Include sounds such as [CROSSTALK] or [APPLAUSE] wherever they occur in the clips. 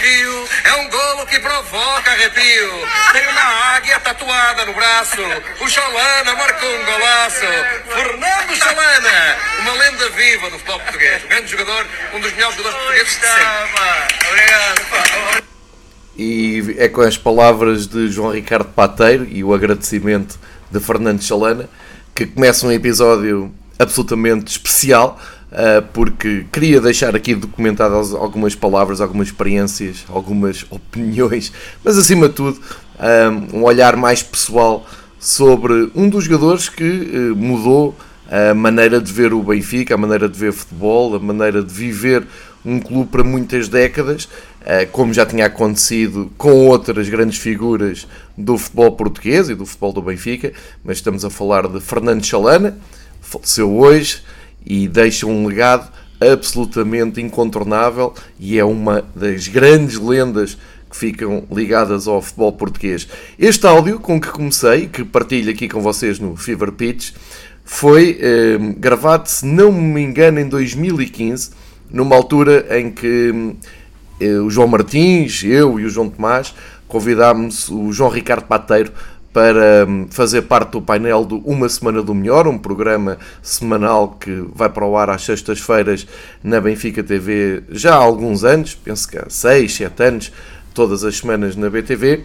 Rio, é um golo que provoca arrepio. Tem uma águia tatuada no braço, o Chalana marcou um golaço. Fernando Chalana, uma lenda viva do futebol português. Um grande jogador, um dos melhores jogadores portugueses de sempre. Obrigado. E é com as palavras de João Ricardo Pateiro e o agradecimento de Fernando Chalana que começa um episódio absolutamente especial porque queria deixar aqui documentadas algumas palavras, algumas experiências, algumas [LAUGHS] opiniões, mas acima de tudo um, um olhar mais pessoal sobre um dos jogadores que uh, mudou a maneira de ver o Benfica, a maneira de ver futebol, a maneira de viver um clube para muitas décadas, eh, como já tinha acontecido com outras grandes figuras do futebol português e do futebol do Benfica, mas estamos a falar de Fernando Chalana, faleceu hoje e deixa um legado absolutamente incontornável e é uma das grandes lendas que ficam ligadas ao futebol português. Este áudio com que comecei, que partilho aqui com vocês no Fever Pitch, foi eh, gravado, se não me engano, em 2015, numa altura em que eh, o João Martins, eu e o João Tomás convidámos o João Ricardo Pateiro para hum, fazer parte do painel do Uma Semana do Melhor, um programa semanal que vai para o ar às sextas-feiras na Benfica TV já há alguns anos, penso que há 6, 7 anos, todas as semanas na BTV.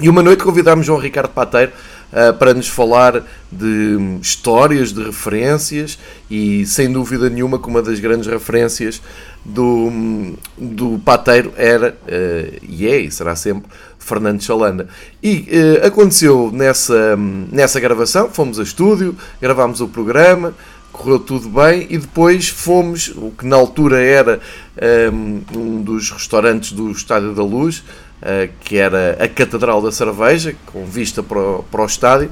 E uma noite convidámos João Ricardo Pateiro uh, para nos falar de hum, histórias, de referências e sem dúvida nenhuma que uma das grandes referências do, hum, do Pateiro era uh, e é e será sempre Fernando Chalanda. E uh, aconteceu nessa, hum, nessa gravação, fomos a estúdio, gravámos o programa, correu tudo bem e depois fomos, o que na altura era um dos restaurantes do Estádio da Luz, eh, que era a Catedral da Cerveja, com vista para o, para o estádio.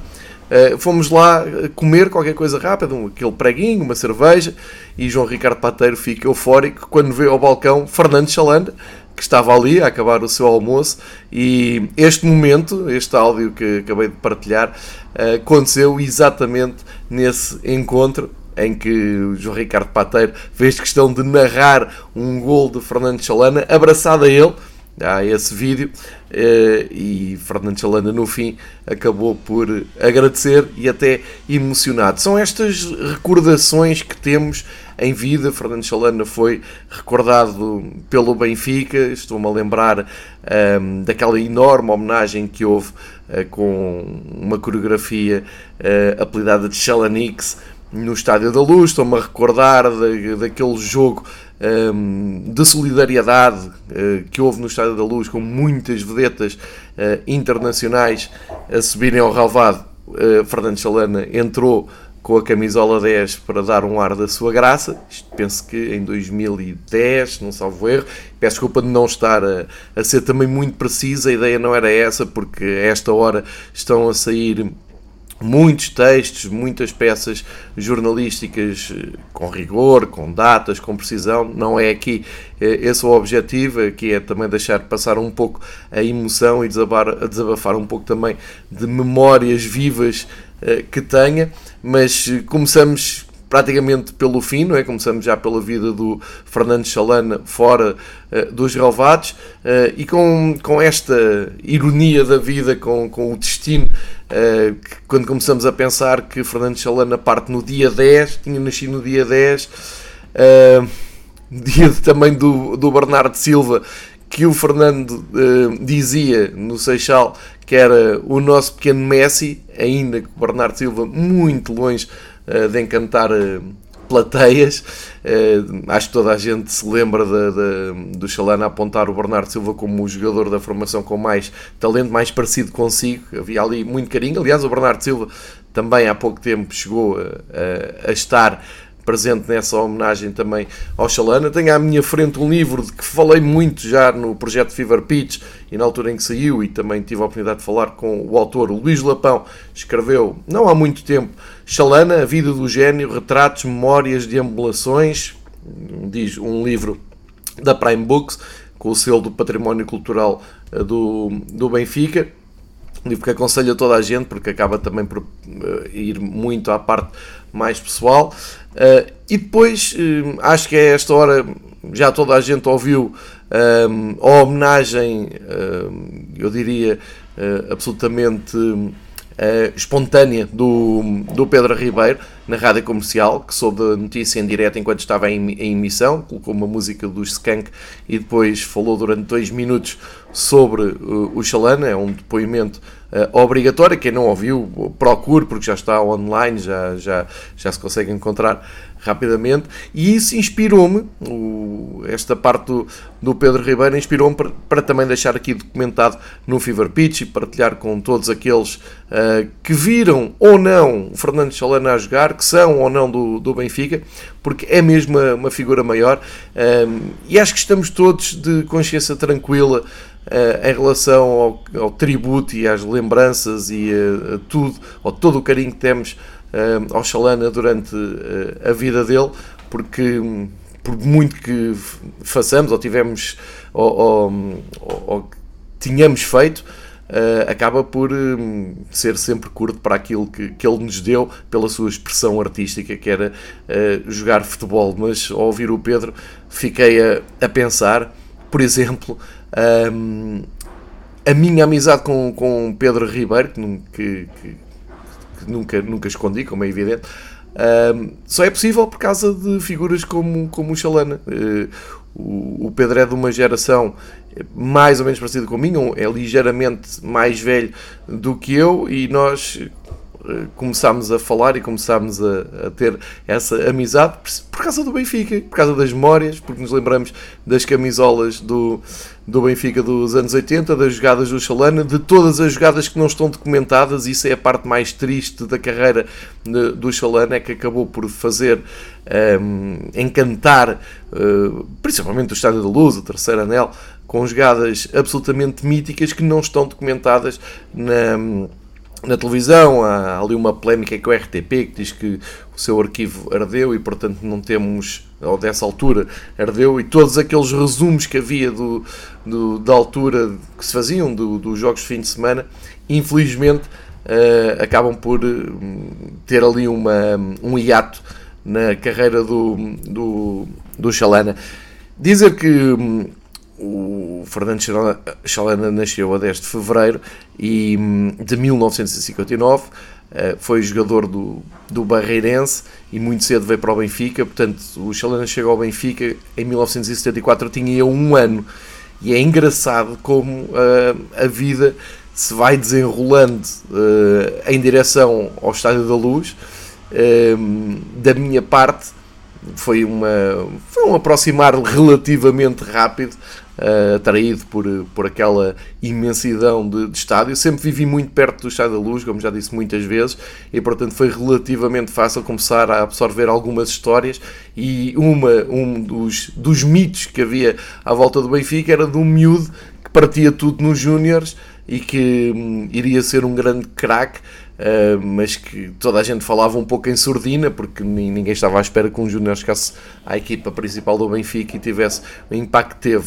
Uh, fomos lá comer qualquer coisa rápida, um, aquele preguinho, uma cerveja, e João Ricardo Pateiro fica eufórico quando vê ao balcão Fernando Chalanda, que estava ali a acabar o seu almoço, e este momento, este áudio que acabei de partilhar, uh, aconteceu exatamente nesse encontro em que o João Ricardo Pateiro fez questão de narrar um gol de Fernando Chalana, abraçado a ele, há esse vídeo eh, e Fernando Chalana no fim acabou por agradecer e até emocionado. São estas recordações que temos em vida. Fernando Chalana foi recordado pelo Benfica, estou-me a lembrar um, ehm, daquela enorme homenagem que houve uh, com uma coreografia uh, apelidada de Chalanix no Estádio da Luz, estou-me a recordar da, daquele jogo um, de solidariedade uh, que houve no Estádio da Luz, com muitas vedetas uh, internacionais a subirem ao relvado. Uh, Fernando Chalana entrou com a camisola 10 para dar um ar da sua graça. Isto penso que em 2010, não salvo erro. Peço desculpa de não estar a, a ser também muito preciso, a ideia não era essa, porque a esta hora estão a sair muitos textos, muitas peças jornalísticas eh, com rigor, com datas, com precisão. Não é aqui eh, esse o objetivo, aqui é também deixar passar um pouco a emoção e desabafar um pouco também de memórias vivas que tenha, mas começamos praticamente pelo fim, não é? Começamos já pela vida do Fernando Chalana fora uh, dos relevados uh, e com, com esta ironia da vida, com, com o destino, uh, que, quando começamos a pensar que Fernando Chalana parte no dia 10, tinha nascido no dia 10, [LAUGHS] dia também do, do Bernardo Silva, que o Fernando dizia no Seixal que era o nosso pequeno Messi, ainda que o Bernardo Silva muito longe eh, de encantar eh, plateias. Uh, acho que toda a gente se lembra de, de, do Chalana apontar o Bernardo Silva como o jogador da formação com mais talento, mais parecido consigo. Havia ali muito carinho. Aliás, o Bernardo Silva também há pouco tempo chegou a, a, a estar presente nessa homenagem também ao Chalana. Tenho à minha frente um livro de que falei muito já no projeto Fever Pitch e na altura em que saiu, e também tive a oportunidade de falar com o autor, Luís Lapão, escreveu, não há muito tempo, Chalana, A Vida do Gênio, Retratos, Memórias, Deambulações, diz um livro da Prime Books, com o selo do Património Cultural eh, do, do Benfica livro que aconselho a toda a gente porque acaba também por uh, ir muito à parte mais pessoal. Uh, e depois uh, acho que é esta hora já toda a gente ouviu um, a homenagem, um, eu diria, absolutamente uh, espontânea do, do Pedro Ribeiro na rádio comercial, que soube a notícia em direto enquanto estava em, em emissão, colocou uma música dos Skank e depois falou durante dois minutos sobre uh, o Xalana, é um depoimento uh, obrigatório, quem não ouviu procure porque já está online, já, já, já se consegue encontrar rapidamente, e isso inspirou-me, esta parte do, do Pedro Ribeiro inspirou-me para, para, também deixar aqui documentado no Fever Pitch e partilhar com todos aqueles uh, que viram ou não o Fernando Chalana a jogar, que são ou não do, do Benfica, porque é mesmo uma, uma figura maior, um, e acho que estamos todos de consciência tranquila Uh, em relação ao, ao, tributo e às lembranças e a, a tudo, ou todo o carinho que temos uh, ao Chalana durante uh, a vida dele, porque por muito que façamos ou tivemos ou, ou, ou tínhamos feito, uh, acaba por um, ser sempre curto para aquilo que, que ele nos deu pela sua expressão artística, que era jogar futebol. Mas ao ouvir o Pedro, fiquei a, a pensar, por exemplo, um, a minha amizade com, com Pedro Ribeiro, que, que que nunca, nunca escondi, como é evidente, só é possível por causa de figuras como, como o Chalana. Uh, o, o Pedro é de uma geração mais ou menos parecida com a minha, é ligeiramente mais velho do que eu, e nós começámos a falar e começámos a, a, ter essa amizade por, causa do Benfica, por causa das memórias, porque nos lembramos das camisolas do, do Benfica dos anos 80, das jogadas do Chalana, de todas as jogadas que não estão documentadas, isso é a parte mais triste da carreira de, do Chalana, é que acabou por fazer um, encantar, uh, principalmente o Estádio da Luz, o terceiro anel, com jogadas absolutamente míticas que não estão documentadas na na televisão, há ali uma polémica com o RTP que diz que o seu arquivo ardeu e, portanto, não temos, ou dessa altura, ardeu, e todos aqueles resumos que havia do, do da altura que se faziam do, dos jogos de fim de semana, infelizmente, uh, acabam por hum, ter ali uma, um hiato na carreira do, do, do Chalana. Dizer que hum, o Fernando Chalana nasceu a 10 de fevereiro e, hum, de 1959, eh, foi jogador do, do Barreirense e muito cedo veio para o Benfica. Portanto, o Chalana chegou ao Benfica em 1974, tinha um ano. E é engraçado como uh, a vida se vai desenrolando uh, em direção ao Estádio da Luz. Uh, da minha parte, foi, uma, foi um aproximar relativamente rápido uh, atraído por, por aquela imensidão de, de, estádio. Sempre vivi muito perto do Estádio da Luz, como já disse muitas vezes, e portanto foi relativamente fácil começar a absorver algumas histórias. E uma, um dos, dos mitos que havia à volta do Benfica era de um miúdo que partia tudo nos Júniores e que hum, iria ser um grande craque. Uh, mas que toda a gente falava um pouco em surdina, porque ninguém estava à espera que um Júnior chegasse à equipa principal do Benfica e tivesse o impacto que teve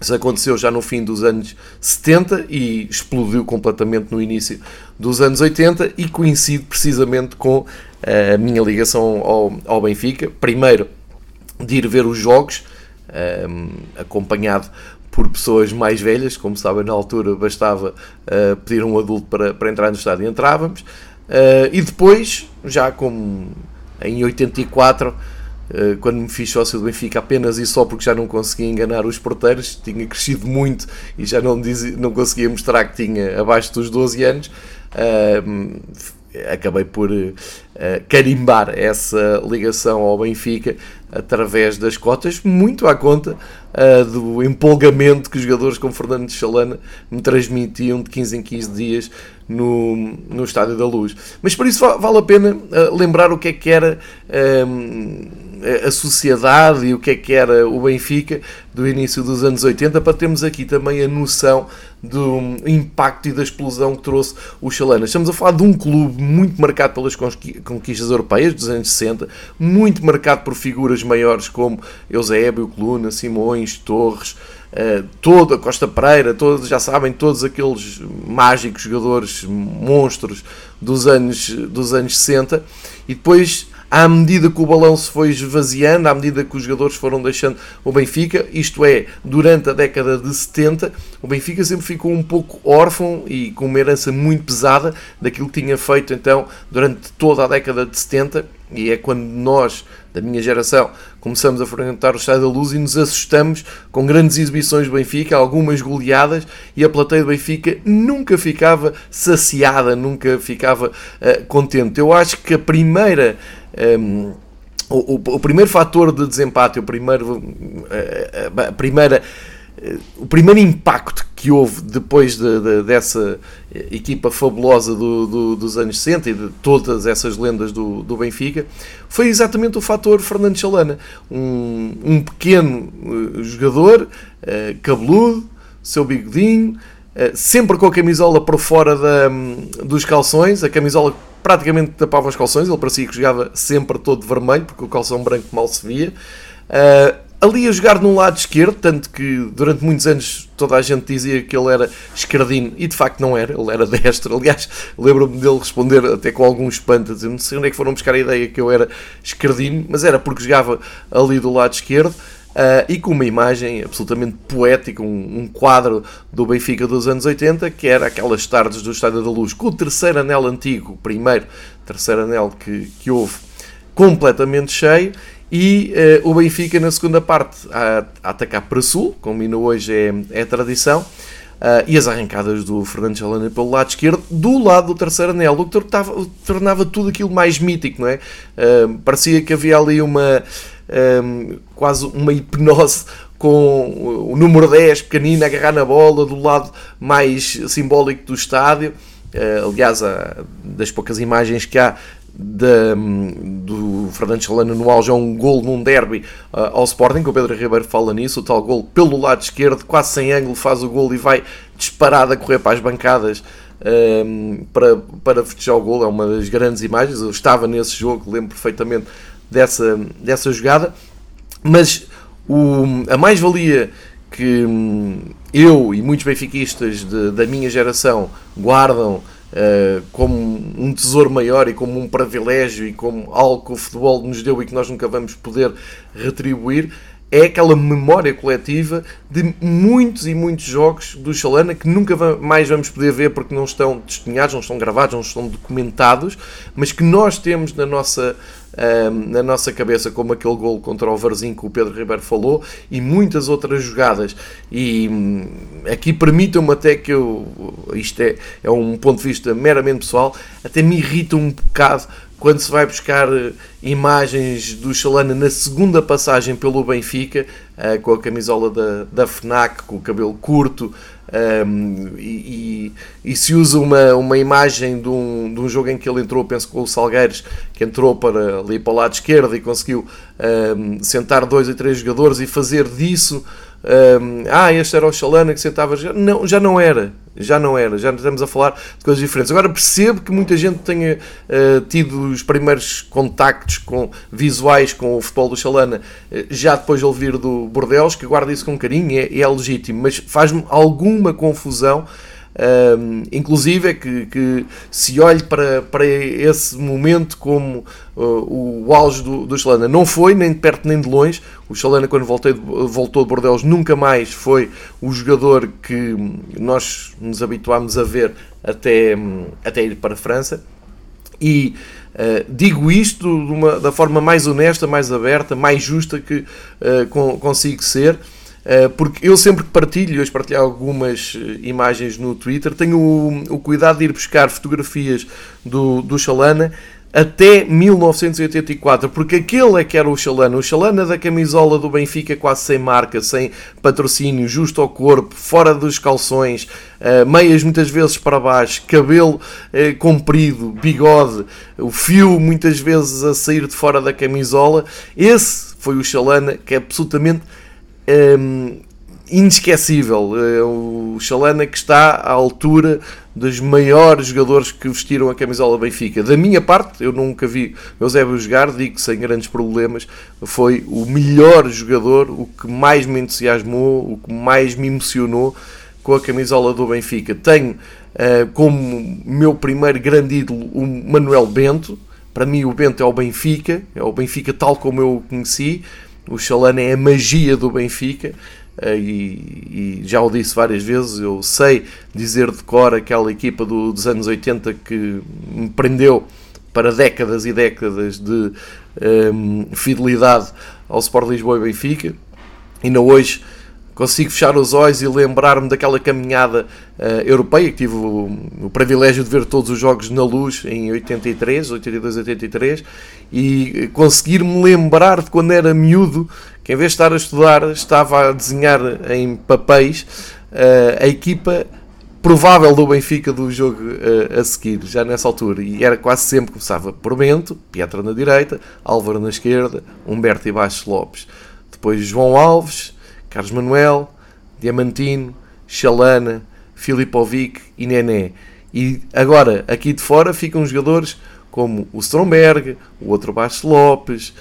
isso aconteceu já no fim dos anos 70 e explodiu completamente no início dos anos 80 e coincide precisamente com eh, a minha ligação ao, ao Benfica. Primeiro, de ir ver os jogos, um, eh, acompanhado por pessoas mais velhas, como sabem, na altura bastava uh, pedir um adulto para, para entrar no estádio e entrávamos. Uh, e depois, já como em 84, eh, quando me fiz sócio do Benfica apenas e só porque já não conseguia enganar os porteiros, tinha crescido muito e já não, dizia, não conseguia mostrar que tinha abaixo dos 12 anos, uh, acabei por uh, carimbar essa ligação ao Benfica através das cotas, muito à conta uh, do empolgamento que os jogadores como Fernando de Chalana me transmitiam de 15 em 15 dias no, no Estádio da Luz. Mas por isso vale a pena lembrar o que é que era a sociedade e o que é que era o Benfica do início dos anos 80 para termos aqui também a noção do impacto e da explosão que trouxe o Chalana. Estamos a falar de um clube muito marcado pelas conquistas europeias dos anos 60, muito marcado por figuras maiores como Eusébio, Coluna, Simões, Torres, Uh, toda a Costa Pereira, todos, já sabem, todos aqueles mágicos jogadores, monstros dos anos, dos anos 60, e depois à medida que o balão se foi esvaziando, à medida que os jogadores foram deixando o Benfica, isto é, durante a década de 70, o Benfica sempre ficou um pouco órfão e com uma herança muito pesada daquilo que tinha feito então durante toda a década de 70 e é quando nós, da minha geração, começamos a frequentar o Estádio da Luz e nos assustamos com grandes exibições do Benfica, algumas goleadas, e a plateia do Benfica nunca ficava saciada, nunca ficava uh, contente. Eu acho que a primeira. Um, ehm, o, o, o, primeiro fator de desempate, o primeiro, eh, a, a primeira eh, o primeiro impacto que houve depois de, de, dessa equipa fabulosa do, do, dos anos 60 e de todas essas lendas do, do Benfica foi exatamente o fator Fernando Chalana. Um, um pequeno jogador, cabeludo, seu bigodinho, sempre com a camisola por fora da, um, dos calções, a camisola praticamente tapava os calções, ele parecia que jogava sempre todo vermelho, porque o calção branco mal se via. Uh, ali a jogar no lado esquerdo, tanto que durante muitos anos toda a gente dizia que ele era esquerdino e de facto não era, ele era [LAUGHS] destro. Aliás, lembro-me dele responder até com algum espanto, a dizer: Não sei onde é que foram buscar a ideia que eu era esquerdino, mas era porque jogava ali do lado esquerdo. Uh, e com uma imagem absolutamente poética, um, um, quadro do Benfica dos anos 80, que era aquelas tardes do Estádio da Luz, com o terceiro anel antigo, o primeiro terceiro anel que, que houve, completamente cheio, e uh, o Benfica na segunda parte a, a, atacar para sul, como hoje é, é tradição, uh, e as arrancadas do Fernando Chalana pelo lado esquerdo, do lado do terceiro anel, o que tornava, tudo aquilo mais mítico, não é? Uh, parecia que havia ali uma um, quase uma hipnose com o número 10 pequenino a agarrar na bola do lado mais simbólico do estádio. Uh, aliás, das poucas imagens que há da, do Fernando Chalana no auge é um gol num derby uh, ao Sporting, que o Pedro Ribeiro fala nisso, o tal gol pelo lado esquerdo, quase sem ângulo, faz o gol e vai disparado a correr para as bancadas um, para, para festejar o gol, é uma das grandes imagens, eu estava nesse jogo, lembro perfeitamente dessa, dessa jogada, mas o, a mais-valia que hum, eu e muitos benfiquistas de, da minha geração guardam uh, como um tesouro maior e como um privilégio e como algo que o futebol nos deu e que nós nunca vamos poder retribuir, é aquela memória coletiva de muitos e muitos jogos do Xalana que nunca mais vamos poder ver porque não estão testemunhados, não estão gravados, não estão documentados, mas que nós temos na nossa na nossa cabeça, como aquele gol contra o Varzinho que o Pedro Ribeiro falou, e muitas outras jogadas. E hum, aqui permitam-me até que eu, isto é, é um ponto de vista meramente pessoal, até me irrita um bocado quando se vai buscar eh, imagens do Chalana na segunda passagem pelo Benfica, uh, com a camisola da, da FNAC, com o cabelo curto, um, e, e, e, se usa uma, uma imagem de um, de um jogo em que ele entrou, penso com o Salgueiros, que entrou para ali para o lado esquerdo e conseguiu um, sentar dois ou três jogadores e fazer disso um, ah, este era o Chalana que sentava. Não, já não era. Já não era. Já estamos a falar de coisas diferentes. Agora percebo que muita gente tenha uh, tido os primeiros contactos com, visuais com o futebol do Chalana uh, já depois de ouvir do Bordeaux, que guarda isso com carinho, é, é legítimo, mas faz-me alguma confusão um, inclusive é que, que, se olhe para, para esse momento como uh, o auge do, do Chalana. Não foi nem de perto nem de longe. O Chalana, quando voltei, voltou de Bordeaux, nunca mais foi o jogador que nós nos habituámos a ver até, até ir para a França. E uh, digo isto uma, da forma mais honesta, mais aberta, mais justa que uh, consigo ser. Eh, porque eu sempre que partilho, eu partilho algumas eh, imagens no Twitter, tenho o, o cuidado de ir buscar fotografias do, do Chalana até 1984, porque aquele é que era o Chalana, o Chalana da camisola do Benfica quase sem marca, sem patrocínio, justo ao corpo, fora dos calções, uh, meias muitas vezes para baixo, cabelo comprido, bigode, o fio muitas vezes a sair de fora da camisola, esse foi o Chalana que é absolutamente um, inesquecível. É o Chalana que está à altura dos maiores jogadores que vestiram a camisola Benfica. Da minha parte, eu nunca vi Eusébio jogar, digo sem grandes problemas, foi o melhor jogador, o que mais me entusiasmou, o que mais me emocionou com a camisola do Benfica. Tenho uh, como meu primeiro grande ídolo o Manuel Bento, Para mim, o Bento é o Benfica, é o Benfica tal como eu o conheci. O Chalana é a magia do Benfica. Eh, e, e, já o disse várias vezes, eu sei dizer de cor aquela equipa do, dos anos 80 que me prendeu para décadas e décadas de um, ehm, fidelidade ao Sport Lisboa e Benfica. Não hoje consigo fechar os olhos e lembrar-me daquela caminhada uh, europeia que tive o, o, privilégio de ver todos os jogos na luz em 83, 82, 83 e conseguir-me lembrar de quando era miúdo que em vez de estar a estudar estava a desenhar em papéis uh, a equipa provável do Benfica do jogo uh, a seguir, já nessa altura. E era quase sempre, começava por Bento, Pietra na direita, Álvaro na esquerda, Humberto e Baixo Lopes. Depois João Alves, Carlos Manuel, Diamantino, Chalana, Filipovic e Nené. E agora, aqui de fora, ficam jogadores como o Stromberg, o outro Baixo Lopes,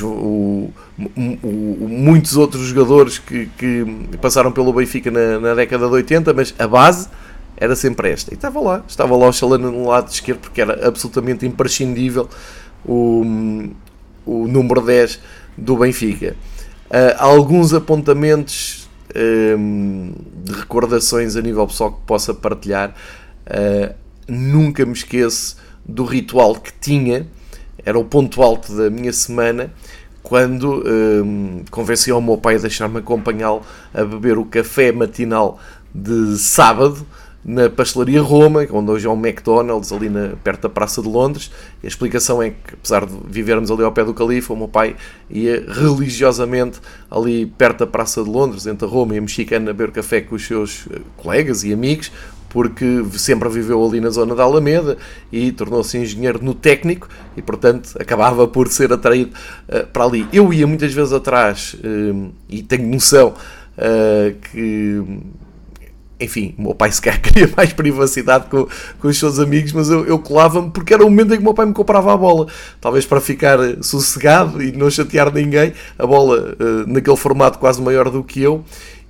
o, o, muitos outros jogadores que, que passaram pelo Benfica na, na, década de 80, mas a base era sempre esta. E estava lá, estava lá o Chalana no lado esquerdo, porque era absolutamente imprescindível o, o número 10 do Benfica. Uh, alguns apontamentos um, de recordações a nível pessoal que possa partilhar. Uh, nunca me esqueço do ritual que tinha, era o ponto alto da minha semana, quando um, convenci o meu pai a deixar-me acompanhá-lo a beber o café matinal de sábado na pastelaria Roma, onde hoje é um McDonald's, ali na, perto da Praça de Londres. E a explicação é que, apesar de vivermos ali ao pé do Califa, o meu pai ia religiosamente ali perto da Praça de Londres, entre a Roma e a Mexicana, a beber café com os seus eh, colegas e amigos, porque sempre viveu ali na zona da Alameda e tornou-se engenheiro no técnico e, portanto, acabava por ser atraído uh, para ali. Eu ia muitas vezes atrás uh, e tenho noção uh, que enfim, o meu pai sequer [LAUGHS] queria mais privacidade com, com os seus amigos, mas eu, eu colava-me porque era o momento em que o meu pai me comprava a bola. Talvez para ficar sossegado e não chatear ninguém, a bola uh, naquele formato quase maior do que eu.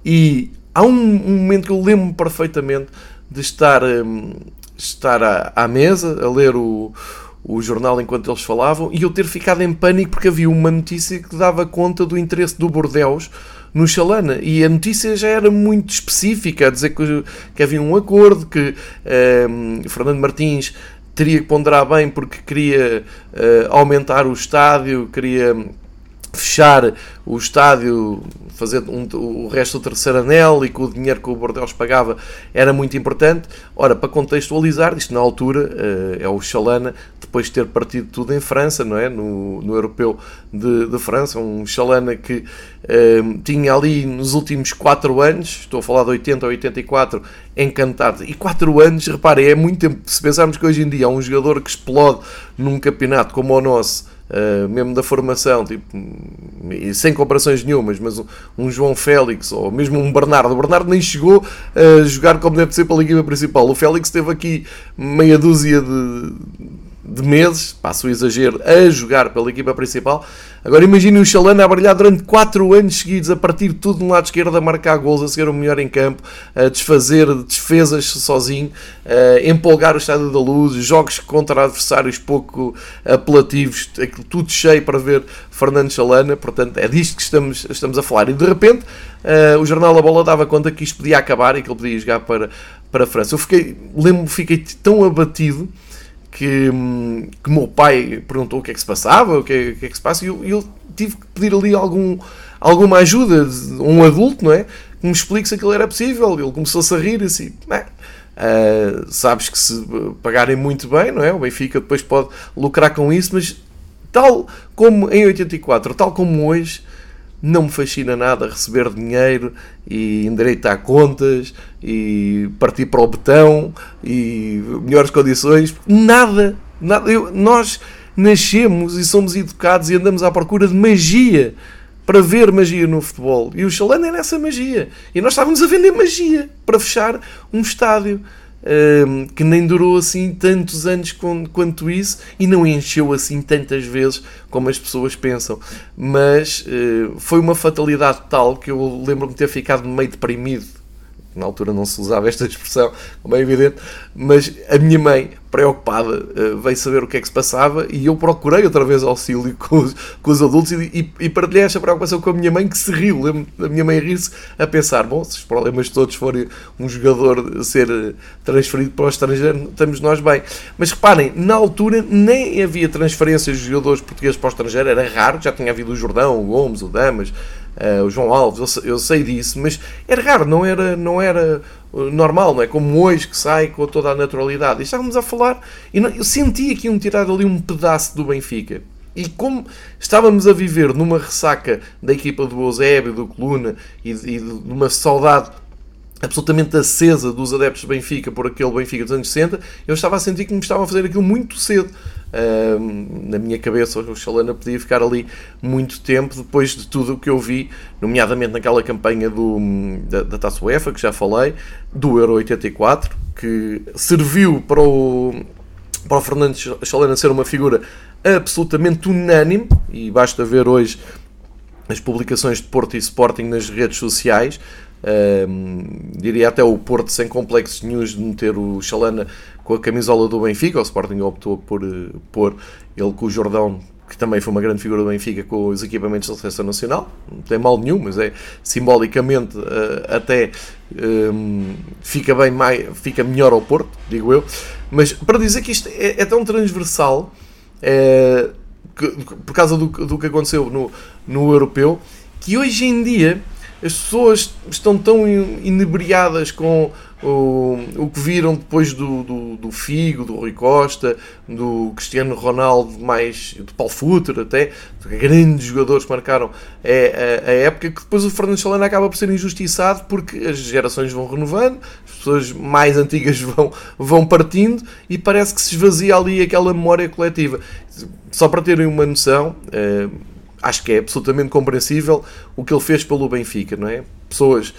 E há um, um momento que eu lembro-me perfeitamente de estar, um, estar à, à, mesa a ler o, o jornal enquanto eles falavam e eu ter ficado em pânico porque havia uma notícia que dava conta do interesse do Bordeus no Chalana. E a notícia já era muito específica, a dizer que, que havia um acordo, que um, ehm, Fernando Martins teria que ponderar bem porque queria uh, aumentar o estádio, queria fechar o estádio, fazer um, o resto do terceiro anel e com o dinheiro que o Bordeaux pagava era muito importante. Ora, para contextualizar, isto na altura uh, é o Chalana, depois de ter partido tudo em França, não é? No, no Europeu de, de França, um Chalana que uh, tinha ali nos últimos 4 anos, estou a falar de 80 a 84, encantado. E 4 anos, reparem, é muito tempo. Se pensarmos que hoje em dia há um jogador que explode num campeonato como o nosso Uh, mesmo da formação, tipo, sem comparações nenhumas, mas um, um, João Félix ou mesmo um Bernardo. O Bernardo nem chegou a jogar como deve ser para a equipa principal. O Félix teve aqui meia dúzia de, de meses, passo o exagero, a jogar pela equipa principal. Agora imagine o Chalana a brilhar durante 4 anos seguidos, a partir de tudo no lado esquerdo, a marcar gols, a ser o melhor em campo, a desfazer defesas sozinho, a empolgar o estádio da luz, jogos contra adversários pouco apelativos, tudo cheio para ver Fernando Chalana. Portanto, é disto que estamos, estamos a falar. E de repente, uh, o jornal A Bola dava conta que isto podia acabar e que ele podia jogar para, para a França. Eu fiquei, lembro fiquei tão abatido que, que meu pai perguntou o que é que se passava, o que é, o que, é que se passa, e eu, eu, tive que pedir ali algum, alguma ajuda, um adulto, não é? Que me explique se aquilo era possível. Ele começou-se a rir assim, uh, sabes que se pagarem muito bem, não é? O Benfica depois pode lucrar com isso, mas tal como em 84, tal como hoje, não me fascina nada receber dinheiro e endireitar contas e partir para o betão e melhores condições. Nada. nada. Eu, nós nascemos e somos educados e andamos à procura de magia para ver magia no futebol. E o Chalana é nessa magia. E nós estávamos a vender magia para fechar um estádio que nem durou assim tantos anos quanto isso e não encheu assim tantas vezes como as pessoas pensam. Mas uh, foi uma fatalidade tal que eu lembro-me de ter ficado meio deprimido. Na altura não se usava esta expressão, como é evidente, mas a minha mãe preocupada, uh, veio saber o que é que se passava e eu procurei outra vez auxílio [LAUGHS] com os, com os adultos e, e, e partilhei esta preocupação com a minha mãe que se riu. Da minha mãe rir-se a pensar: bom, se os problemas todos forem um jogador ser transferido para o estrangeiro, estamos nós bem. Mas reparem, na altura nem havia transferências de jogadores portugueses para o estrangeiro, era raro, já tinha havido o Jordão, o Gomes, o Damas. Uh, o João Alves, eu, eu, sei disso, mas era raro, não era, não era normal, não é? Como hoje que sai com toda a naturalidade. E estávamos a falar, e eu senti aqui um tirado ali um pedaço do Benfica. E como estávamos a viver numa ressaca da equipa do Eusébio, do Coluna e, e de uma saudade absolutamente acesa dos adeptos do Benfica por aquele Benfica dos anos 60, eu estava a sentir que me estavam a fazer aquilo muito cedo. Na minha cabeça, o Chalana podia ficar ali muito tempo depois de tudo o que eu vi, nomeadamente naquela campanha do, da, da Taça UEFA, que já falei, do Euro 84, que serviu para o, para o Fernando Chalana ser uma figura absolutamente unânime, e basta ver hoje as publicações de Porto e Sporting nas redes sociais, diria até o Porto sem complexos news de meter o Chalana com a camisola do Benfica. O Sporting optou por uh, pôr ele com o Jordão, que também foi uma grande figura do Benfica, com os equipamentos da Seleção Nacional. Não tem mal nenhum, mas é simbolicamente uh, até um, fica, bem mais, fica melhor ao Porto, digo eu. Mas para dizer que isto é, é tão transversal. É, que, por causa do, do que aconteceu no, no europeu, que hoje em dia as pessoas estão tão inebriadas com o, o que viram depois do, do, do, Figo, do Rui Costa, do Cristiano Ronaldo, mais do Paulo Futter até, grandes jogadores que marcaram é, a, a, época, que depois o Fernando Chalana acaba por ser injustiçado porque as gerações vão renovando, as pessoas mais antigas [LAUGHS] vão, vão partindo e parece que se esvazia ali aquela memória coletiva. Só para terem uma noção. Eh, acho que é absolutamente compreensível o que ele fez pelo Benfica, não é? Pessoas.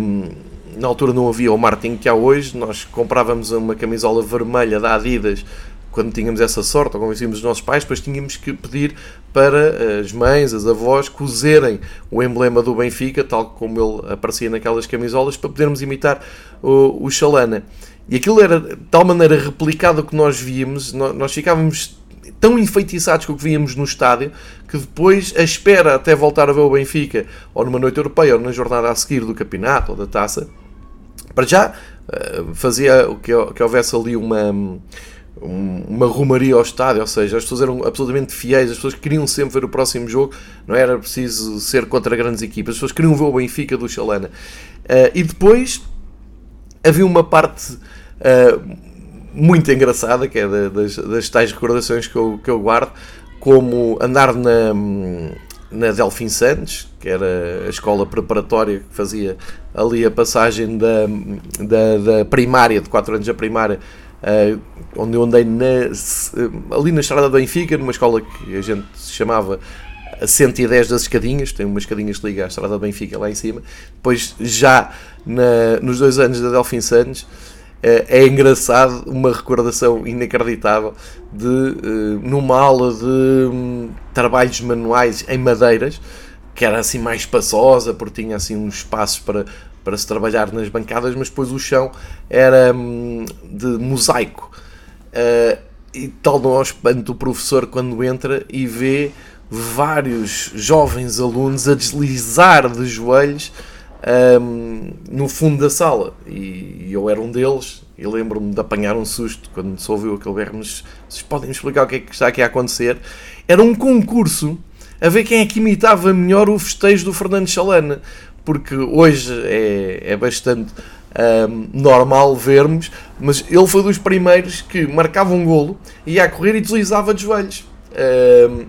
Um, na altura não havia o marketing que há hoje, nós comprávamos uma camisola vermelha da Adidas quando tínhamos essa sorte, ou convencíamos os nossos pais, depois tínhamos que pedir para as mães, as avós, cozerem o emblema do Benfica, tal como ele aparecia naquelas camisolas, para podermos imitar o, o. E aquilo era de tal maneira replicado que nós víamos, nós, ficávamos tão enfeitiçados com o que víamos no estádio que depois a espera até voltar a ver o Benfica ou numa noite europeia ou na jornada a seguir do campeonato ou da taça para já eh, fazia que, que houvesse ali uma uma rumaria ao estádio, ou seja, as pessoas eram absolutamente fiéis, as pessoas queriam sempre ver o próximo jogo, não era preciso ser contra grandes equipas, as pessoas queriam ver o Benfica do Chalana. Uh, e depois havia uma parte uh, muito engraçada, que é das, das tais recordações que eu, que eu guardo, como andar na, na Delfim Santos, que era a escola preparatória que fazia ali a passagem da, da, da primária, de 4 anos a primária, uh, onde eu andei na, ali na estrada da Benfica, numa escola que a gente chamava a 110 das escadinhas, tem umas escadinhas que liga à estrada da Benfica lá em cima. Depois, já na, nos dois anos da Delfim Santos, é, é engraçado, uma recordação inacreditável de uh, numa aula de um, trabalhos manuais em madeiras, que era assim mais espaçosa, porque tinha assim uns espaços para, para se trabalhar nas bancadas, mas depois o chão era um, de mosaico. Uh, e tal não ao espanto o professor quando entra e vê vários jovens alunos a deslizar de joelhos um, no fundo da sala. E, eu era um deles e lembro-me de apanhar um susto quando se ouviu aquele berro. Mas vocês podem me explicar o que é que está aqui a acontecer? Era um concurso a ver quem é que imitava melhor o festejo do Fernando Chalana. Porque hoje é, é bastante um, normal vermos, mas ele foi dos primeiros que marcava um golo, ia a correr e deslizava de joelhos. Um,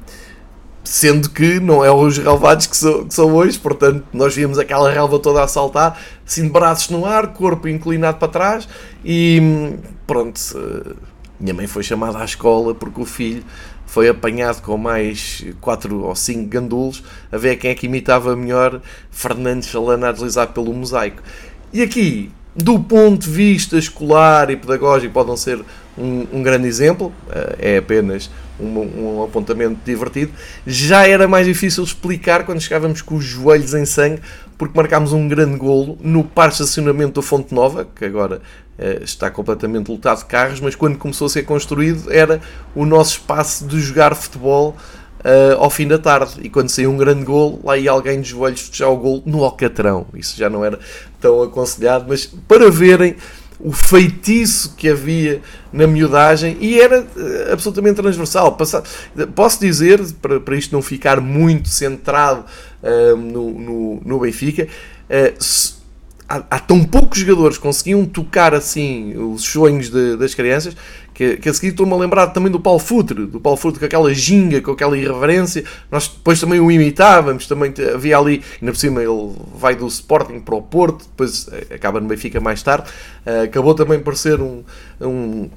Sendo que não é os relevados que que são hoje, portanto, nós víamos aquela relva toda a saltar, assim de braços no ar, corpo inclinado para trás e pronto. Minha mãe foi chamada à escola porque o filho foi apanhado com mais 4 ou 5 gandulos a ver quem é que imitava melhor Fernando Chalana a deslizar pelo mosaico. E aqui, do ponto de vista escolar e pedagógico, podem ser um, um grande exemplo, é apenas um, um, apontamento divertido. Já era mais difícil explicar quando chegávamos com os joelhos em sangue, porque marcámos um grande golo no parque de estacionamento da Fonte Nova, que agora uh, está completamente lotado de carros, mas quando começou a ser construído era o nosso espaço de jogar futebol uh, ao fim da tarde. E quando saiu um grande golo, lá ia alguém de joelhos fechar o golo no Alcatrão. Isso já não era tão aconselhado, mas para verem o feitiço que havia na miudagem e era uh, absolutamente transversal. Posso dizer, para, para isto não ficar muito centrado uh, no, no, no, Benfica, uh, há, há, tão poucos jogadores que conseguiam tocar assim os sonhos de, das crianças que, que a seguir estou-me a lembrar também do Paulo Futre, do Paulo Futre com aquela ginga, com aquela irreverência. Nós depois também o imitávamos, também havia ali, ainda por cima ele vai do Sporting para o Porto, depois eh, acaba no Benfica mais tarde. Uh, acabou também por ser um, um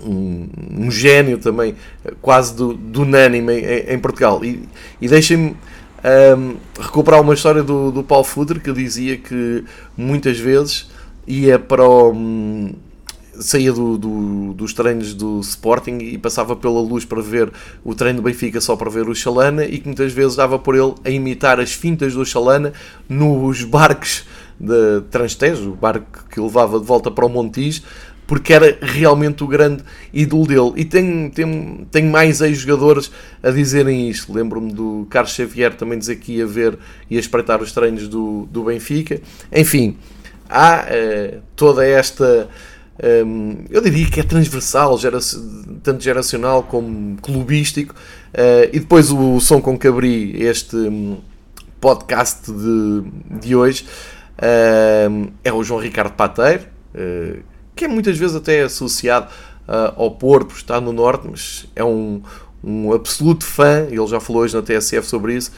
um, um, gênio também, eh, quase do, do unânime em, em Portugal. E, e deixem-me um, recuperar uma história do, do Paulo Futre que dizia que muitas vezes ia para o, um, saía do, do, dos treinos do Sporting e passava pela luz para ver o treino do Benfica só para ver o Chalana e que muitas vezes dava por ele a imitar as fintas do Chalana nos barcos de Transtejo, o barco que levava de volta para o Montijo, porque era realmente o grande ídolo dele. E tem, tem, tem mais ex-jogadores a dizerem isto. Lembro-me do Carlos Xavier também dizer que ia ver e a espreitar os treinos do, do Benfica. Enfim, há uh, toda esta um, eu diria que é transversal, gera tanto geracional como clubístico. Uh, e depois o som com que abri este um, podcast de, de hoje uh, é o João Ricardo Pateiro, uh, que é muitas vezes até associado ao Porto, está no Norte, mas é um, um absoluto fã, ele já falou hoje na TSF sobre isso,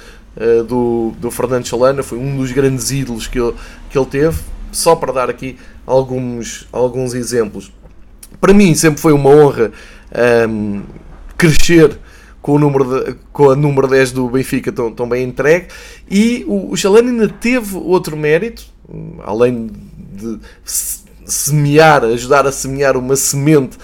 do, do Fernando Chalana, foi um dos grandes ídolos que ele, que ele teve. Só para dar aqui alguns, alguns exemplos. Para mim sempre foi uma honra um, crescer com, o número de, com a número 10 do Benfica tão, tão bem entregue e o, o Chalana ainda teve outro mérito, além de semear, ajudar a semear uma semente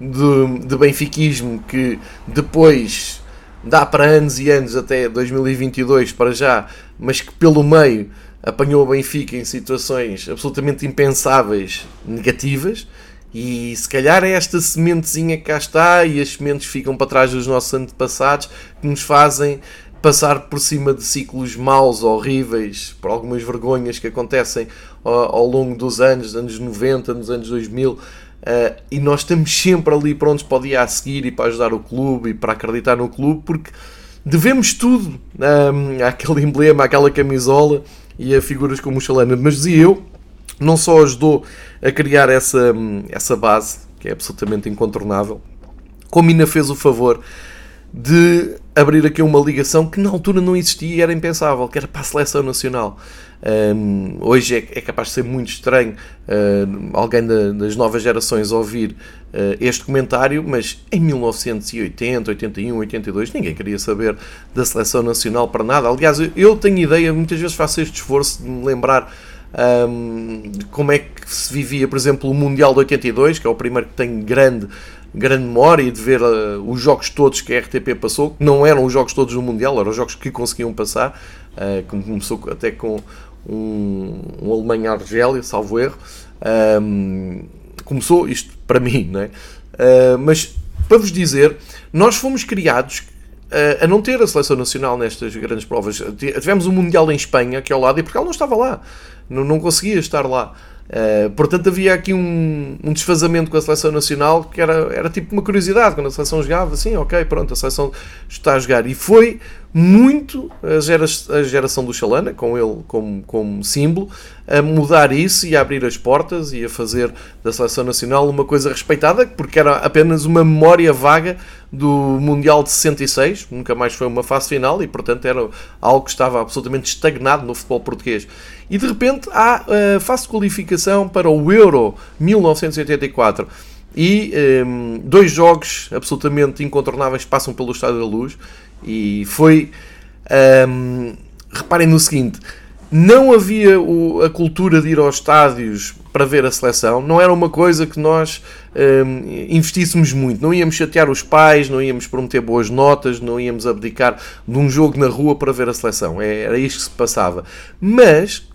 de, de benfiquismo que depois dá para anos e anos até 2022 para já, mas que pelo meio apanhou o Benfica em situações absolutamente impensáveis, negativas, e se calhar é esta sementezinha que cá está e as sementes ficam para trás dos nossos antepassados que nos fazem passar por cima de ciclos maus, horríveis, por algumas vergonhas que acontecem ao, ao longo dos anos, anos 90, nos anos 2000, uh, eh, e nós estamos sempre ali prontos para o dia a seguir e para ajudar o clube e para acreditar no clube, porque devemos tudo um, ehm, àquele emblema, àquela camisola, e a figuras como o Chalana. Mas dizia eu, não só ajudou a criar essa, essa base, que é absolutamente incontornável, como ainda fez o favor de abrir aqui uma ligação que na altura não existia e era impensável, que era para a seleção nacional. Um, hoje é, é, capaz de ser muito estranho uh, alguém da, das novas gerações ouvir uh, este comentário, mas em 1980, 81, 82 ninguém queria saber da seleção nacional para nada. Aliás, eu tenho ideia, muitas vezes faço este esforço de me lembrar um, como é que se vivia, por exemplo, o Mundial de 82, que é o primeiro que tenho grande grande memória de ver uh, os jogos todos que a RTP passou, que não eram os jogos todos do Mundial, eram os jogos que conseguiam passar, uh, começou até com um, um Alemanha-Argélia, salvo erro. Começou isto para mim, não é? Uh, mas para vos dizer, nós fomos criados uh, a não ter a seleção nacional nestas grandes provas. Tivemos um Mundial em Espanha, que é ao lado, e Portugal não estava lá, não, não conseguia estar lá. Uh, portanto, havia aqui um, um, desfazamento com a seleção nacional que era, era tipo uma curiosidade. Quando a seleção jogava, assim, ok, pronto, a seleção está a jogar. E foi muito a, gera, a geração do Chalana, com ele como, como símbolo, a mudar isso e a abrir as portas e a fazer da seleção nacional uma coisa respeitada, porque era apenas uma memória vaga do Mundial de 66, nunca mais foi uma fase final e, portanto, era algo que estava absolutamente estagnado no futebol português. E de repente há a fase de qualificação para o Euro 1984 e um, dois jogos absolutamente incontornáveis passam pelo Estádio da Luz e foi. Um, reparem no seguinte: não havia o, a cultura de ir aos estádios para ver a seleção, não era uma coisa que nós um, investíssemos muito. Não íamos chatear os pais, não íamos prometer boas notas, não íamos abdicar de um jogo na rua para ver a seleção. É, era isto que se passava. Mas,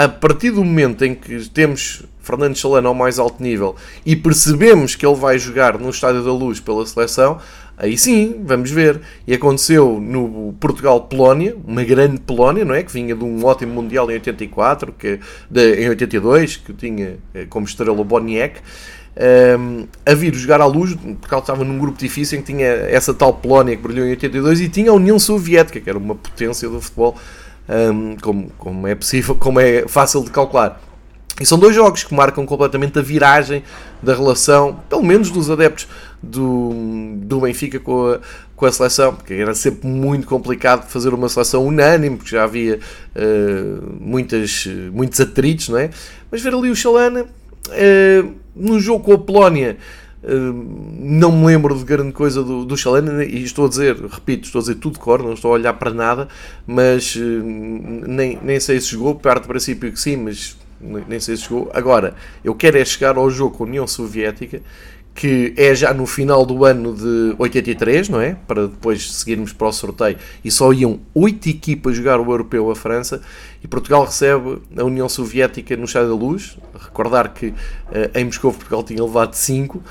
a partir do momento em que temos Fernando Chalana ao mais alto nível e percebemos que ele vai jogar no Estádio da Luz pela seleção, Aí sim, vamos ver. E aconteceu no Portugal-Polónia, uma grande Polónia, não é? Que vinha de um ótimo Mundial em 84, que, de, em 82, que tinha eh, como estrela Boniek. Um, ehm, a vir jogar à luz, porque estava num grupo difícil em que tinha essa tal Polónia que brilhou em 82 e tinha a União Soviética, que era uma potência do futebol, um, como, como é possível, como é fácil de calcular. E são dois jogos que marcam completamente a viragem da relação, pelo menos dos adeptos do, do Benfica com a, com a seleção, porque era sempre muito complicado fazer uma seleção unânime, porque já havia uh, muitas, muitos atritos, não é? Mas ver ali o Chalana, uh, no jogo com a Polónia, não me lembro de grande coisa do, do Chalana, e estou a dizer, repito, estou a dizer tudo de cor, não estou a olhar para nada, mas nem, nem sei se jogou, perto do princípio que sim, mas nem sei se chegou. Agora, eu quero é chegar ao jogo com a União Soviética, que é já no final do ano de 83, não é? Para depois seguirmos para o sorteio. E só iam oito equipas jogar o Europeu a França. E Portugal recebe a União Soviética no Chá da Luz. Recordar que uh, em Moscou Portugal tinha levado 5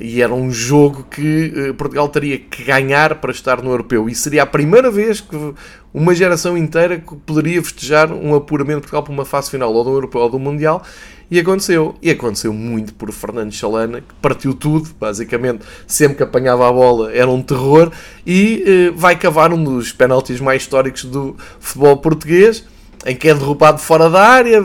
e era um jogo que uh, Portugal teria que ganhar para estar no Europeu. E seria a primeira vez que uma geração inteira poderia festejar um apuramento de Portugal para uma fase final, ou do Europeu ou do Mundial. E aconteceu. E aconteceu muito por Fernando Chalana, que partiu tudo, basicamente, sempre que apanhava a bola era um terror, e uh, vai cavar um dos penaltis mais históricos do futebol português, em que é derrubado fora da área,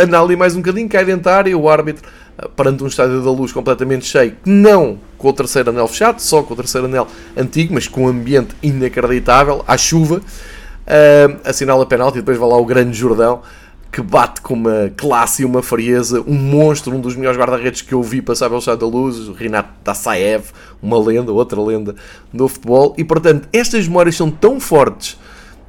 anda ali mais um bocadinho, cai dentro da área, o árbitro perante um estádio da luz completamente cheio, não com o terceiro anel fechado, só com o terceiro anel antigo, mas com um ambiente inacreditável, à chuva, uh, assinala penalti e depois vai lá o grande Jordão, que bate com uma classe e uma frieza, um monstro, um dos melhores guarda-redes que eu vi passar pelo estádio da luz, o Renato Tassaev, uma lenda, outra lenda do futebol, e portanto estas memórias são tão fortes,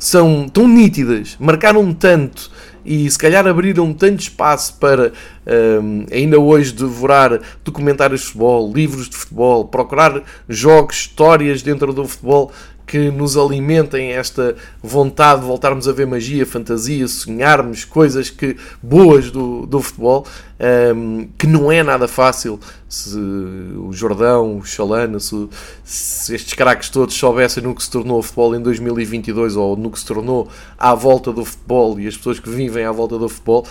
são tão nítidas, marcaram tanto e se calhar abriram tanto espaço para um, ainda hoje devorar documentários de futebol, livros de futebol, procurar jogos, histórias dentro do futebol que nos alimentem esta vontade de voltarmos a ver magia, fantasia, sonharmos coisas que boas do, do futebol, um, que não é nada fácil. Se o Jordão, o Chalana, se, se, estes craques todos soubessem no que se tornou o futebol em 2022 ou no que se tornou à volta do futebol e as pessoas que vivem à volta do futebol,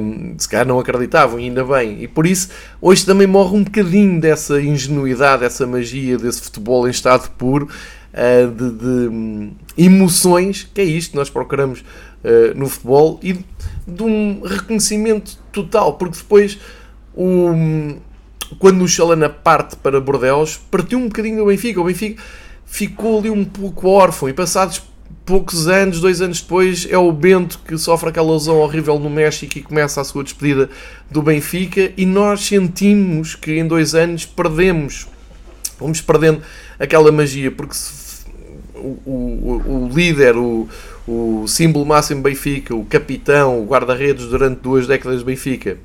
um, se calhar não acreditavam, ainda bem. E por isso, hoje também morre um bocadinho dessa ingenuidade, dessa magia, desse futebol em estado puro. Uh, de, de um, emoções, que é isto que nós procuramos uh, no futebol, e de um reconhecimento total, porque depois o, quando o Chalana parte para Bordeaux, partiu um bocadinho do Benfica. O Benfica ficou ali um pouco órfão e passados poucos anos, dois anos depois, é o Bento que sofre aquela lesão horrível no México e começa a sua despedida do Benfica e nós sentimos que em dois anos perdemos, vamos perdendo aquela magia, porque o, o, o líder, o, o símbolo máximo Benfica, o capitão, o guarda-redes durante duas décadas de Benfica,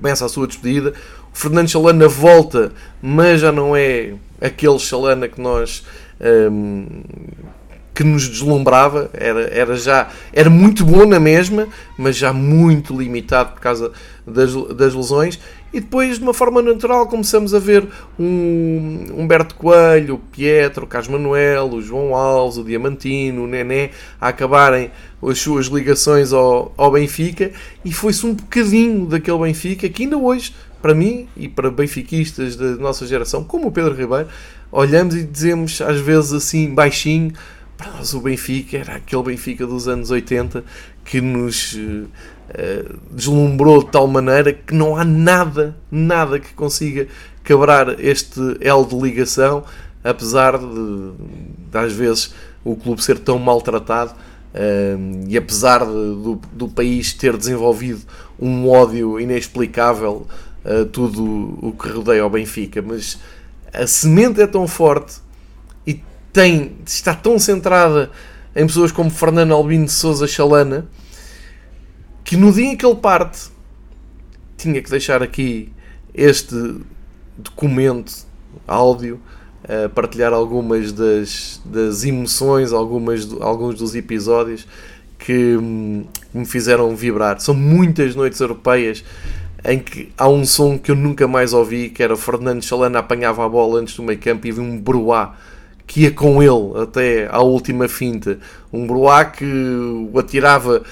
começa a sua despedida. O Fernando Chalana volta, mas já não é aquele Chalana que nós um, que nos deslumbrava, era, era já era muito bom na mesma, mas já muito limitado por causa das, das lesões. E depois, de uma forma natural, começamos a ver um Humberto Coelho, o Pietro, o Carlos Manuel, o João Alves, o Diamantino, o Nené, a acabarem as suas ligações ao, ao Benfica. E foi-se um bocadinho daquele Benfica que ainda hoje, para mim e para benfiquistas da nossa geração, como o Pedro Ribeiro, olhamos e dizemos às vezes assim, baixinho, para nós o Benfica era aquele Benfica dos anos 80 que nos uh, deslumbrou de tal maneira que não há nada, nada que consiga quebrar este elo de ligação, apesar de, de às vezes o clube ser tão maltratado uh, e apesar de, do, do, país ter desenvolvido um ódio inexplicável a tudo o que rodeia o Benfica, mas a semente é tão forte e tem, está tão centrada em pessoas como Fernando Albino de Souza Chalana que no dia em que ele parte, tinha que deixar aqui este documento, áudio, a partilhar algumas das, das emoções, algumas, alguns dos episódios que hum, me fizeram vibrar. São muitas noites europeias em que há um som que eu nunca mais ouvi, que era Fernando Chalana apanhava a bola antes do meio campo e havia um bruá que ia com ele até à última finta. Um bruá que o atirava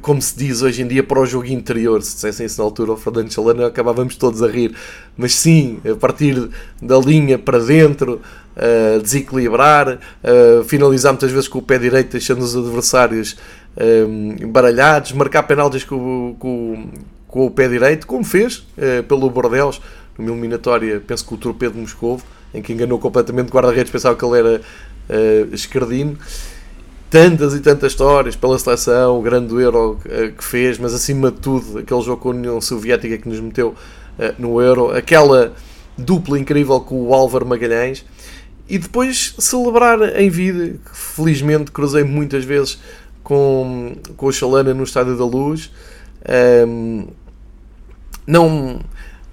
como se diz hoje em dia, para o jogo interior. Se dissessem isso na altura ao Fernando Chalana, acabávamos todos a rir. Mas sim, a partir da linha para dentro, uh, desequilibrar, uh, finalizar muitas vezes com o pé direito, deixando os adversários uh, baralhados, marcar penaltis com, com, com, o pé direito, como fez uh, pelo Bordeaux, numa eliminatória, penso que o Torpedo de Moscovo, em que enganou completamente o guarda-redes, pensava que ele era uh, esquerdino tantas e tantas histórias pela seleção, o grande Euro eh, que fez, mas acima de tudo, aquele jogo com a União Soviética que nos meteu uh, no Euro, aquela dupla incrível com o Álvaro Magalhães, e depois celebrar em vida, que felizmente cruzei muitas vezes com, com o Chalana no Estádio da Luz. Um, não,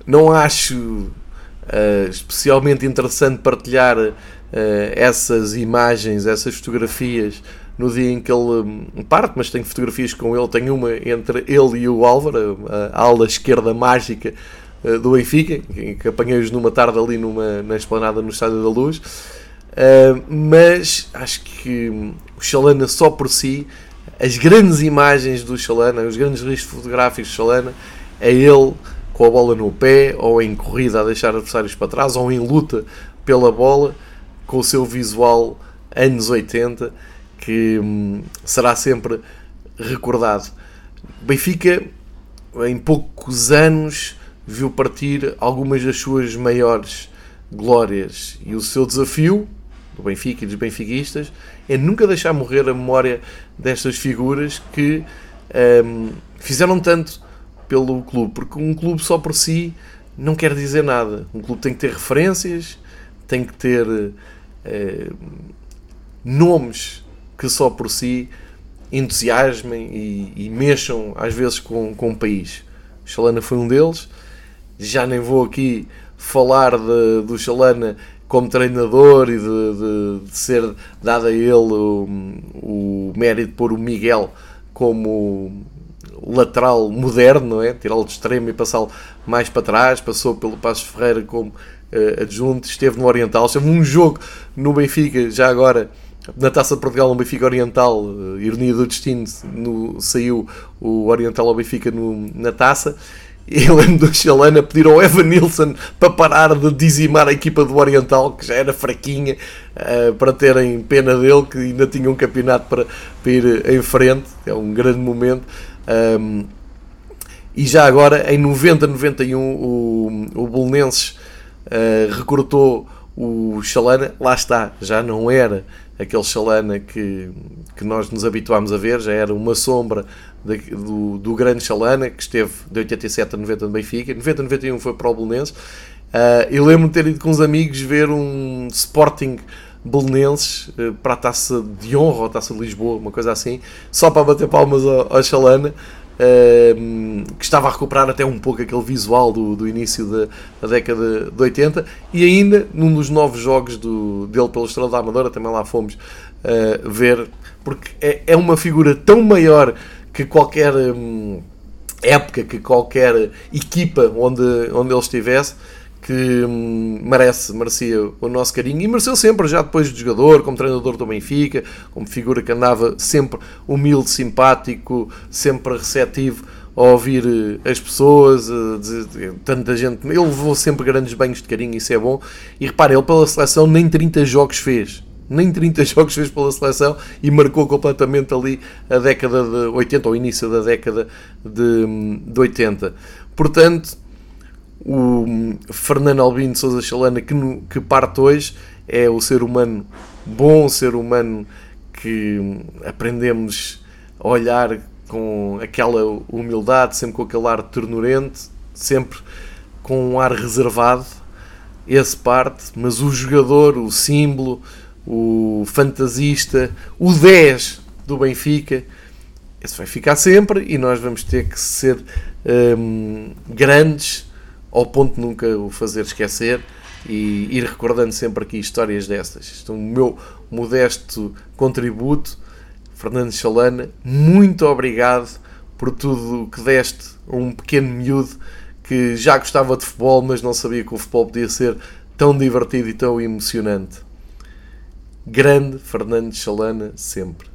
não acho uh, especialmente interessante partilhar uh, essas imagens, essas fotografias no dia em que ele hum, parte, mas tenho fotografias com ele. Tenho uma entre ele e o Álvaro, a ala esquerda mágica eh, do Benfica, que apanhei-os numa tarde ali numa, na esplanada no Estádio da Luz. Uh, mas acho que hum, o Chalana só por si, as grandes imagens do Chalana, os grandes registros fotográficos do Chalana, é ele com a bola no pé, ou em corrida a deixar adversários para trás, ou em luta pela bola, com o seu visual anos 80 que hum, será sempre recordado. Benfica, em poucos anos, viu partir algumas das suas maiores glórias e o seu desafio do Benfica e dos benfiquistas é nunca deixar morrer a memória destas figuras que hum, fizeram tanto pelo clube, porque um clube só por si não quer dizer nada. Um clube tem que ter referências, tem que ter eh, nomes que só por si entusiasmem e, e mexam às vezes com, com o país. O Chalana foi um deles. Já nem vou aqui falar de, do Chalana como treinador e de, de, de, ser dado a ele o, o mérito de pôr o Miguel como lateral moderno, não é? Tirá-lo de extremo e passá-lo mais para trás. Passou pelo Passos Ferreira como uh, adjunto, esteve no Oriental. Esteve num jogo no Benfica, já agora na Taça de Portugal, no Benfica Oriental, uh, ironia do destino, no, saiu o Oriental ao Benfica no, na taça. E lembro do Xalana pedir ao Evan Nilsson para parar de dizimar a equipa do Oriental, que já era fraquinha, uh, para terem pena dele, que ainda tinha um campeonato para, para ir em frente. É um grande momento. Um, e já agora, em 90-91, o, o Bolonenses uh, recrutou o Xalana, lá está, já não era aquele Chalana que, que nós nos habituámos a ver, já era uma sombra de, do, do grande Chalana, que esteve de 87 a 90 no Benfica, 90 a 91 foi para o Belenenses. Uh, eu lembro de ter ido com uns amigos ver um Sporting Belenenses uh, para a taça de honra, ou a taça de Lisboa, uma coisa assim, só para bater palmas ao, ao Chalana que estava a recuperar até um pouco aquele visual do, do início da, da, década de 80 e ainda num dos novos jogos do, dele pela Estrela da Amadora também lá fomos uh, ver porque é, é uma figura tão maior que qualquer um, época, que qualquer equipa onde, onde ele estivesse que hum, merece, merecia o nosso carinho e mereceu sempre, já depois de jogador, como treinador do Benfica, como figura que andava sempre humilde, simpático, sempre receptivo a ouvir eh, as pessoas, eh, tanta gente. Ele levou sempre grandes banhos de carinho, isso é bom. E repare, ele pela seleção nem 30 jogos fez. Nem 30 [LAUGHS] jogos fez pela seleção e marcou completamente ali a década de 80, ou início da década de, hum, de 80. Portanto, o Fernando Albino de Souza Chalana que, que parte hoje é o ser humano bom, ser humano que aprendemos a olhar com aquela humildade, sempre com aquele ar ternurente, sempre com um ar reservado, esse parte, mas o jogador, o símbolo, o fantasista, o 10 do Benfica, esse vai ficar sempre e nós vamos ter que ser um, grandes ao ponto de nunca o fazer esquecer e ir recordando sempre aqui histórias dessas. Isto é o meu modesto contributo. Fernando Chalana, muito obrigado por tudo que deste a um pequeno miúdo que já gostava de futebol, mas não sabia que o futebol podia ser tão divertido e tão emocionante. Grande Fernando Chalana, sempre.